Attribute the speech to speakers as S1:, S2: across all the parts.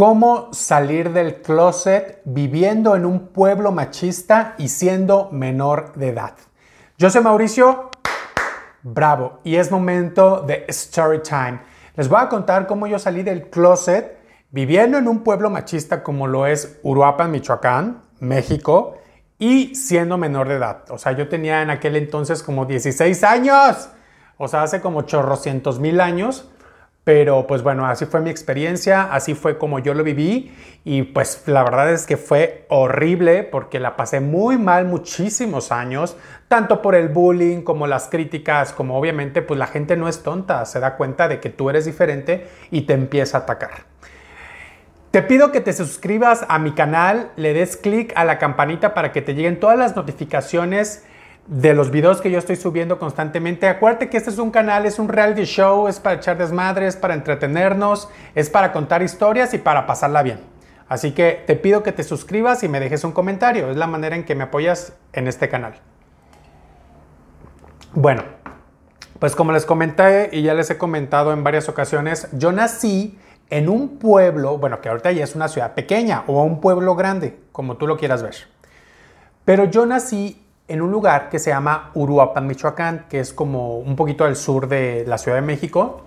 S1: cómo salir del closet viviendo en un pueblo machista y siendo menor de edad. Yo soy Mauricio, bravo, y es momento de story time. Les voy a contar cómo yo salí del closet viviendo en un pueblo machista como lo es Uruapan, Michoacán, México, y siendo menor de edad. O sea, yo tenía en aquel entonces como 16 años, o sea, hace como chorrocientos mil años. Pero pues bueno, así fue mi experiencia, así fue como yo lo viví y pues la verdad es que fue horrible porque la pasé muy mal muchísimos años, tanto por el bullying como las críticas, como obviamente pues la gente no es tonta, se da cuenta de que tú eres diferente y te empieza a atacar. Te pido que te suscribas a mi canal, le des clic a la campanita para que te lleguen todas las notificaciones de los videos que yo estoy subiendo constantemente. Acuérdate que este es un canal, es un reality show, es para echar desmadres, para entretenernos, es para contar historias y para pasarla bien. Así que te pido que te suscribas y me dejes un comentario. Es la manera en que me apoyas en este canal. Bueno, pues como les comenté y ya les he comentado en varias ocasiones, yo nací en un pueblo, bueno, que ahorita ya es una ciudad pequeña o un pueblo grande, como tú lo quieras ver. Pero yo nací en un lugar que se llama Uruapan, Michoacán, que es como un poquito al sur de la Ciudad de México.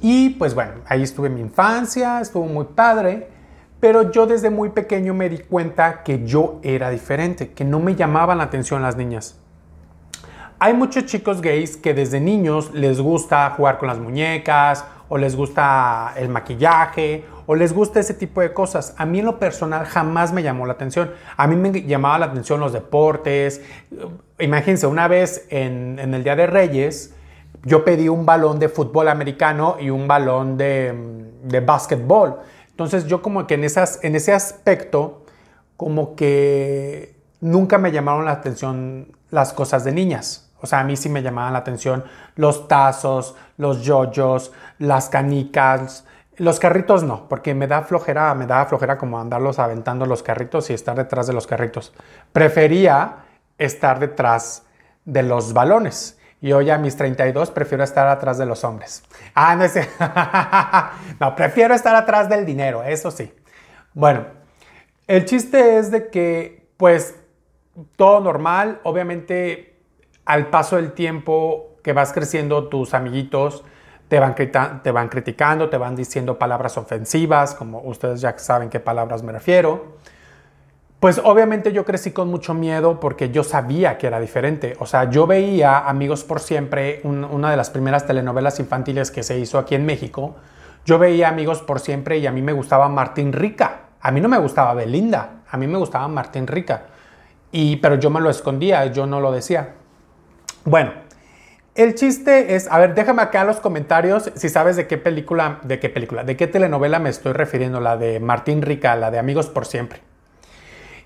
S1: Y pues bueno, ahí estuve mi infancia, estuvo muy padre, pero yo desde muy pequeño me di cuenta que yo era diferente, que no me llamaban la atención las niñas. Hay muchos chicos gays que desde niños les gusta jugar con las muñecas o les gusta el maquillaje, o les gusta ese tipo de cosas. A mí en lo personal jamás me llamó la atención. A mí me llamaba la atención los deportes. Imagínense, una vez en, el Día de Reyes, yo pedí un balón de fútbol americano y un balón de, de básquetbol. Entonces yo como que en, en ese aspecto, como que nunca me llamaron la atención las cosas de niñas. O sea, a mí sí me llamaban la atención los tazos, los yoyos, las canicas, los carritos no, porque me da flojera, me da flojera como andarlos aventando los carritos y estar detrás de los carritos. Prefería estar detrás de los balones. Y hoy a mis 32 prefiero estar atrás de los hombres. Ah, no sé. no, prefiero estar atrás del dinero, eso sí. Bueno, el chiste es de que, pues, todo normal. Obviamente al paso del tiempo que vas creciendo, tus amiguitos te van, te van criticando, te van diciendo palabras ofensivas, como ustedes ya saben qué palabras me refiero. Pues obviamente yo crecí con mucho miedo porque yo sabía que era diferente. O sea, yo veía Amigos por Siempre, una de las primeras telenovelas infantiles que se hizo aquí en México. Yo veía Amigos por Siempre y a mí me gustaba Martín Rica. A mí no me gustaba Belinda, a mí me gustaba Martín Rica. Y, pero yo me lo escondía, yo no lo decía. Bueno, el chiste es, a ver, déjame acá en los comentarios si sabes de qué película, de qué película, de qué telenovela me estoy refiriendo, la de Martín Rica, la de Amigos por Siempre.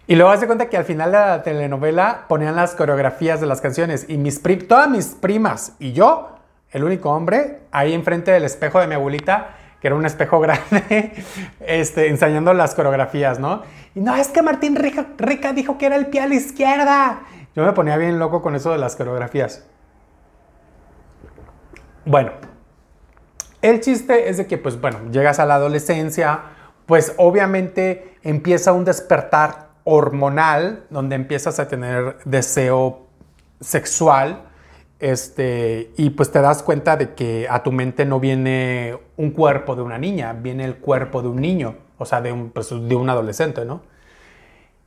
S1: Y luego hace cuenta que al final de la telenovela ponían las coreografías de las canciones y mis todas mis primas y yo, el único hombre, ahí enfrente del espejo de mi abuelita, que era un espejo grande, este, ensayando las coreografías, ¿no? Y no, es que Martín Rica dijo que era el pie a la izquierda. Yo me ponía bien loco con eso de las coreografías. Bueno, el chiste es de que, pues bueno, llegas a la adolescencia, pues obviamente empieza un despertar hormonal, donde empiezas a tener deseo sexual, este, y pues te das cuenta de que a tu mente no viene un cuerpo de una niña, viene el cuerpo de un niño, o sea, de un, pues, de un adolescente, ¿no?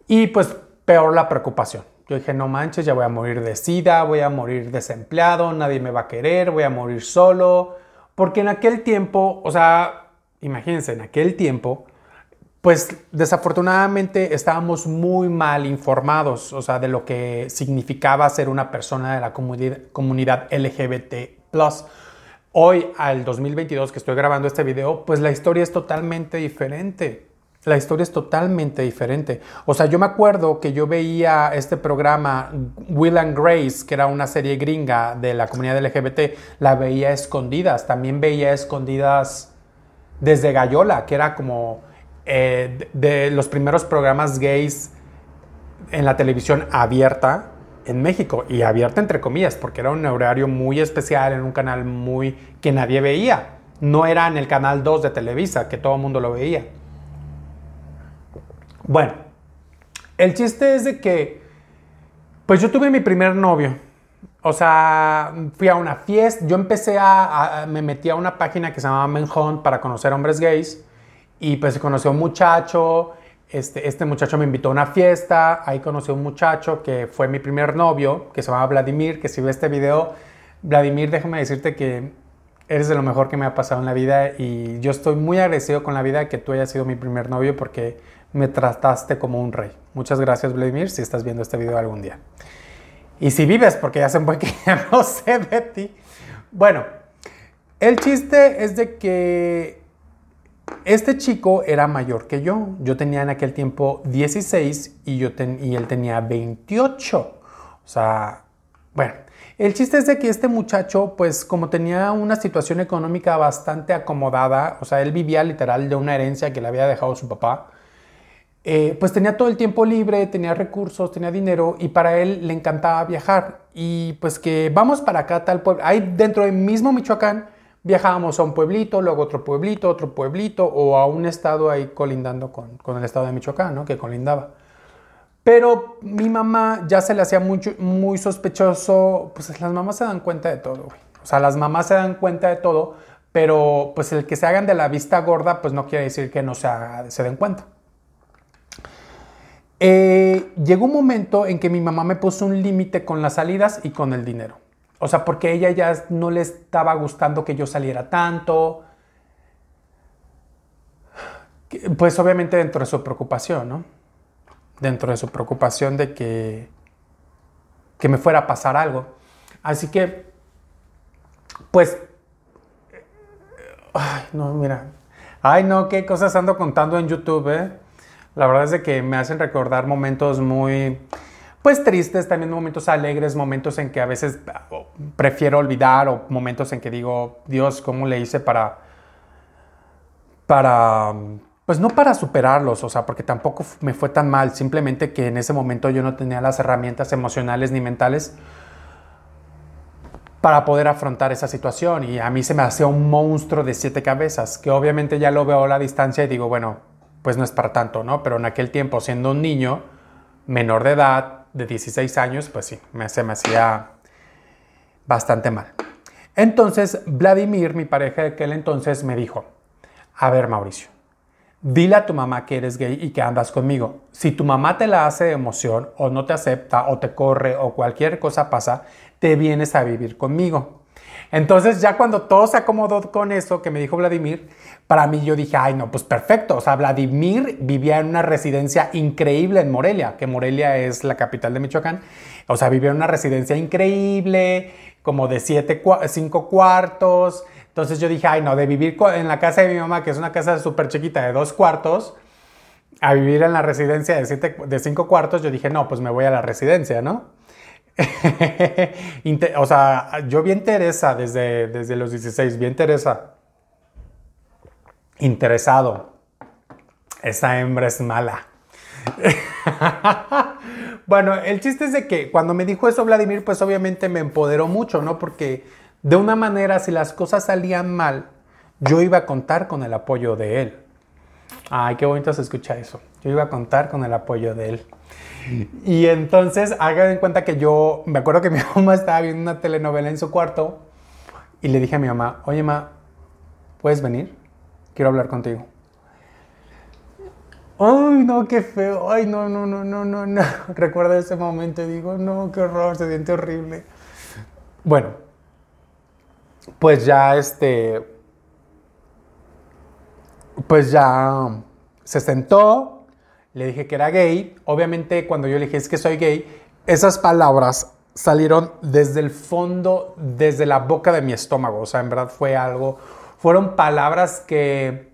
S1: Y pues peor la preocupación. Yo dije, no manches, ya voy a morir de sida, voy a morir desempleado, nadie me va a querer, voy a morir solo. Porque en aquel tiempo, o sea, imagínense, en aquel tiempo, pues desafortunadamente estábamos muy mal informados, o sea, de lo que significaba ser una persona de la comunidad LGBT. Hoy, al 2022 que estoy grabando este video, pues la historia es totalmente diferente la historia es totalmente diferente. O sea, yo me acuerdo que yo veía este programa Will and Grace, que era una serie gringa de la comunidad LGBT, la veía escondidas. También veía escondidas desde Gallola, que era como eh, de los primeros programas gays en la televisión abierta en México. Y abierta entre comillas, porque era un horario muy especial en un canal muy que nadie veía. No era en el canal 2 de Televisa, que todo el mundo lo veía. Bueno, el chiste es de que, pues yo tuve mi primer novio. O sea, fui a una fiesta, yo empecé a, me metí a una página que se llamaba Menhunt para conocer hombres gays y pues conocí a un muchacho, este, este muchacho me invitó a una fiesta, ahí conocí a un muchacho que fue mi primer novio, que se llamaba Vladimir, que si ve este video, Vladimir, déjame decirte que eres de lo mejor que me ha pasado en la vida y yo estoy muy agradecido con la vida que tú hayas sido mi primer novio porque me trataste como un rey. Muchas gracias, Vladimir, si estás viendo este video algún día. Y si vives, porque ya se me que ya no sé de ti. Bueno, el chiste es de que este chico era mayor que yo. Yo tenía en aquel tiempo 16 y, yo y él tenía 28. O sea, bueno, el chiste es de que este muchacho, pues como tenía una situación económica bastante acomodada, o sea, él vivía literal de una herencia que le había dejado su papá, eh, pues tenía todo el tiempo libre, tenía recursos, tenía dinero y para él le encantaba viajar. Y pues que vamos para acá, tal pueblo. Ahí dentro del mismo Michoacán viajábamos a un pueblito, luego otro pueblito, otro pueblito o a un estado ahí colindando con, con el estado de Michoacán, ¿no? Que colindaba. Pero mi mamá ya se le hacía mucho, muy sospechoso, pues las mamás se dan cuenta de todo. O sea, las mamás se dan cuenta de todo, pero pues el que se hagan de la vista gorda, pues no quiere decir que no se, se den cuenta. Eh, llegó un momento en que mi mamá me puso un límite con las salidas y con el dinero. O sea, porque ella ya no le estaba gustando que yo saliera tanto. Pues obviamente dentro de su preocupación, ¿no? dentro de su preocupación de que, que me fuera a pasar algo. Así que, pues, ay, no, mira, ay, no, qué cosas ando contando en YouTube, ¿eh? La verdad es de que me hacen recordar momentos muy, pues tristes, también momentos alegres, momentos en que a veces prefiero olvidar o momentos en que digo, Dios, ¿cómo le hice para, para, pues no para superarlos, o sea, porque tampoco me fue tan mal, simplemente que en ese momento yo no tenía las herramientas emocionales ni mentales para poder afrontar esa situación y a mí se me hacía un monstruo de siete cabezas, que obviamente ya lo veo a la distancia y digo, bueno, pues no es para tanto, ¿no? Pero en aquel tiempo, siendo un niño menor de edad, de 16 años, pues sí, me, se me hacía bastante mal. Entonces, Vladimir, mi pareja de aquel entonces, me dijo, a ver, Mauricio, Dile a tu mamá que eres gay y que andas conmigo. Si tu mamá te la hace de emoción o no te acepta o te corre o cualquier cosa pasa, te vienes a vivir conmigo. Entonces ya cuando todo se acomodó con eso que me dijo Vladimir, para mí yo dije, ay no, pues perfecto. O sea, Vladimir vivía en una residencia increíble en Morelia, que Morelia es la capital de Michoacán. O sea, vivía en una residencia increíble, como de siete, cinco cuartos entonces yo dije, ay, no, de vivir en la casa de mi mamá, que es una casa súper chiquita de dos cuartos, a vivir en la residencia de, siete, de cinco cuartos, yo dije, no, pues me voy a la residencia, ¿no? o sea, yo bien Teresa desde, desde los 16, bien Teresa. Interesado. Esa hembra es mala. bueno, el chiste es de que cuando me dijo eso Vladimir, pues obviamente me empoderó mucho, ¿no? Porque de una manera, si las cosas salían mal, yo iba a contar con el apoyo de él. Ay, qué bonito se escucha eso. Yo iba a contar con el apoyo de él. Y entonces, hagan en cuenta que yo, me acuerdo que mi mamá estaba viendo una telenovela en su cuarto y le dije a mi mamá, oye, ma, ¿puedes venir? Quiero hablar contigo. Ay, no, qué feo. Ay, no, no, no, no, no, no. Recuerdo ese momento y digo, no, qué horror, se siente horrible. Bueno, pues ya este, pues ya se sentó, le dije que era gay. Obviamente cuando yo le dije es que soy gay, esas palabras salieron desde el fondo, desde la boca de mi estómago. O sea, en verdad fue algo, fueron palabras que,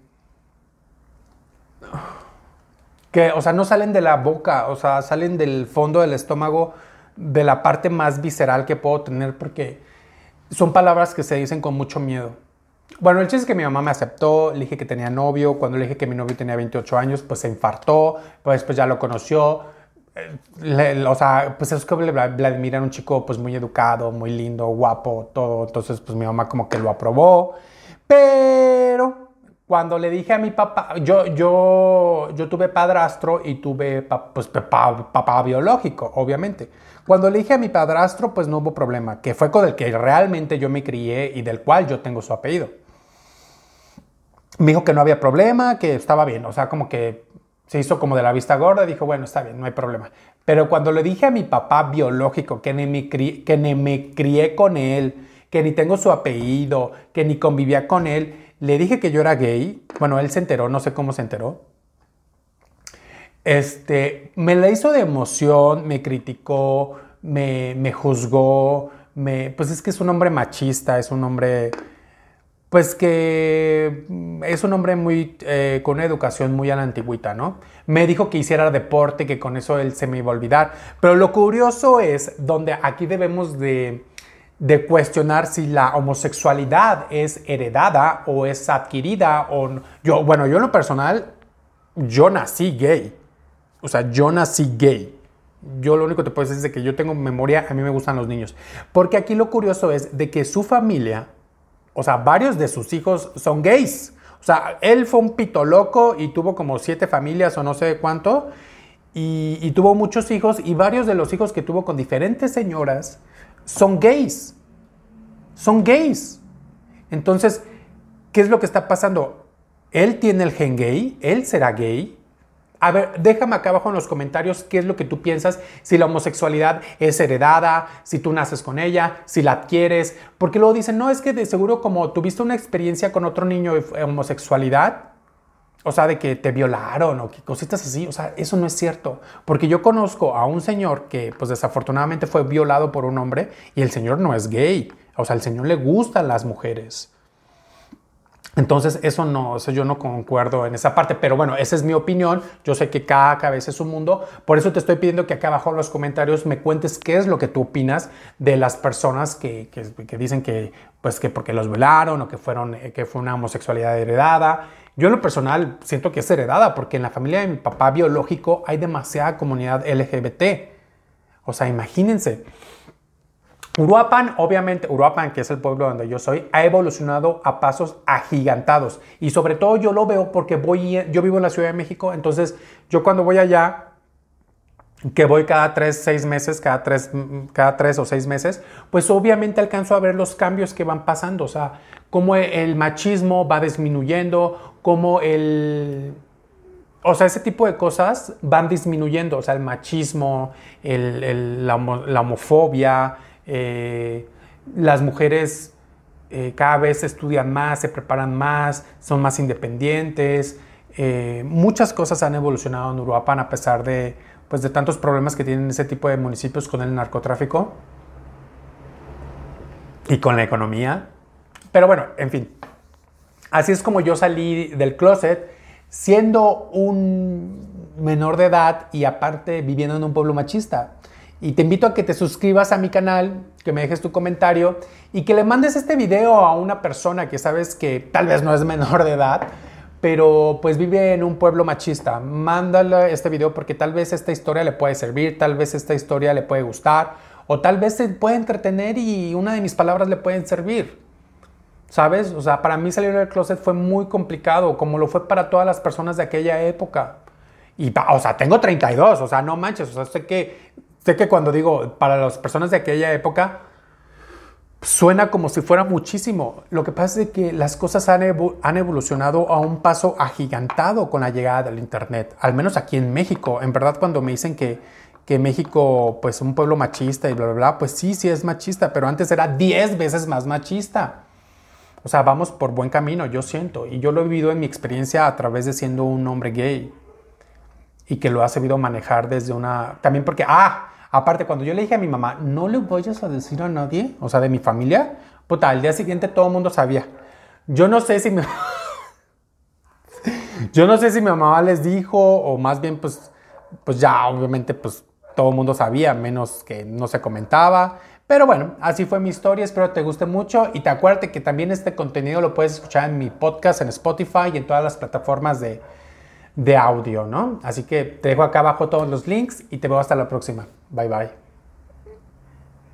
S1: que, o sea, no salen de la boca, o sea, salen del fondo del estómago, de la parte más visceral que puedo tener, porque son palabras que se dicen con mucho miedo. Bueno, el chiste es que mi mamá me aceptó, le dije que tenía novio, cuando le dije que mi novio tenía 28 años, pues se infartó, pues después ya lo conoció. Eh, o sea, pues es que Vladimir era un chico pues muy educado, muy lindo, guapo, todo. Entonces, pues mi mamá como que lo aprobó. Pero, cuando le dije a mi papá, yo, yo, yo tuve padrastro y tuve pues, papá, papá biológico, obviamente. Cuando le dije a mi padrastro, pues no hubo problema, que fue con el que realmente yo me crié y del cual yo tengo su apellido. Me dijo que no había problema, que estaba bien, o sea, como que se hizo como de la vista gorda, dijo, bueno, está bien, no hay problema. Pero cuando le dije a mi papá biológico que ni me, que ni me crié con él, que ni tengo su apellido, que ni convivía con él, le dije que yo era gay. Bueno, él se enteró, no sé cómo se enteró. Este, me la hizo de emoción, me criticó, me, me juzgó, me, pues es que es un hombre machista, es un hombre, pues que es un hombre muy, eh, con una educación muy a la antigüita, ¿no? Me dijo que hiciera deporte, que con eso él se me iba a olvidar. Pero lo curioso es donde aquí debemos de, de cuestionar si la homosexualidad es heredada o es adquirida o yo bueno yo en lo personal yo nací gay o sea yo nací gay yo lo único que te puedo decir es que yo tengo memoria a mí me gustan los niños porque aquí lo curioso es de que su familia o sea varios de sus hijos son gays o sea él fue un pito loco y tuvo como siete familias o no sé cuánto y, y tuvo muchos hijos y varios de los hijos que tuvo con diferentes señoras son gays. Son gays. Entonces, ¿qué es lo que está pasando? Él tiene el gen gay, él será gay. A ver, déjame acá abajo en los comentarios qué es lo que tú piensas, si la homosexualidad es heredada, si tú naces con ella, si la adquieres, porque luego dicen, no, es que de seguro como tuviste una experiencia con otro niño de homosexualidad, o sea, de que te violaron o que cositas así. O sea, eso no es cierto. Porque yo conozco a un señor que, pues desafortunadamente fue violado por un hombre y el señor no es gay. O sea, al señor le gustan las mujeres. Entonces, eso no, eso yo no concuerdo en esa parte, pero bueno, esa es mi opinión. Yo sé que cada cabeza es un mundo, por eso te estoy pidiendo que acá abajo en los comentarios me cuentes qué es lo que tú opinas de las personas que, que, dicen que, pues, que porque los violaron o que, fueron, que fue una homosexualidad heredada. Yo en lo personal siento que es heredada porque en la familia de mi papá biológico hay demasiada comunidad LGBT. O sea, imagínense. Uruapan, obviamente, Uruapan, que es el pueblo donde yo soy, ha evolucionado a pasos agigantados. Y sobre todo yo lo veo porque voy, yo vivo en la Ciudad de México, entonces yo cuando voy allá, que voy cada tres, seis meses, cada tres, cada tres o seis meses, pues obviamente alcanzo a ver los cambios que van pasando, o sea, cómo el machismo va disminuyendo, cómo el... O sea, ese tipo de cosas van disminuyendo, o sea, el machismo, la, homofobia, eh, las mujeres eh, cada vez estudian más, se preparan más, son más independientes. Eh, muchas cosas han evolucionado en Uruapan a pesar de, pues, de tantos problemas que tienen ese tipo de municipios con el narcotráfico y con la economía. Pero bueno, en fin. Así es como yo salí del closet siendo un menor de edad y aparte viviendo en un pueblo machista. Y te invito a que te suscribas a mi canal, que me dejes tu comentario y que le mandes este video a una persona que sabes que tal vez no es menor de edad, pero pues vive en un pueblo machista. Mándale este video porque tal vez esta historia le puede servir, tal vez esta historia le puede gustar o tal vez se puede entretener y una de mis palabras le pueden servir. ¿Sabes? O sea, para mí salir del closet fue muy complicado, como lo fue para todas las personas de aquella época. Y, o sea, tengo 32, o sea, no manches, o sea, sé que Sé que cuando digo para las personas de aquella época, suena como si fuera muchísimo. Lo que pasa es que las cosas han, han, evolucionado a un paso agigantado con la llegada del Internet, al menos aquí en México. En verdad, cuando me dicen que, que México, pues un pueblo machista y bla, bla, bla, pues sí, sí es machista, pero antes era 10 veces más machista. O sea, vamos por buen camino, yo siento. Y yo lo he vivido en mi experiencia a través de siendo un hombre gay. Y que lo ha sabido manejar desde una... También porque, ah, Aparte, cuando yo le dije a mi mamá, no le vayas a decir a nadie, o sea, de mi familia, puta, al día siguiente todo el mundo sabía. Yo no sé si mi... yo no sé si mi mamá les dijo o más bien pues, pues ya obviamente pues todo el mundo sabía, menos que no se comentaba. Pero bueno, así fue mi historia, espero te guste mucho y te acuérdate que también este contenido lo puedes escuchar en mi podcast, en Spotify y en todas las plataformas de, de audio, ¿no? Así que te dejo acá abajo todos los links y te veo hasta la próxima. Bye bye.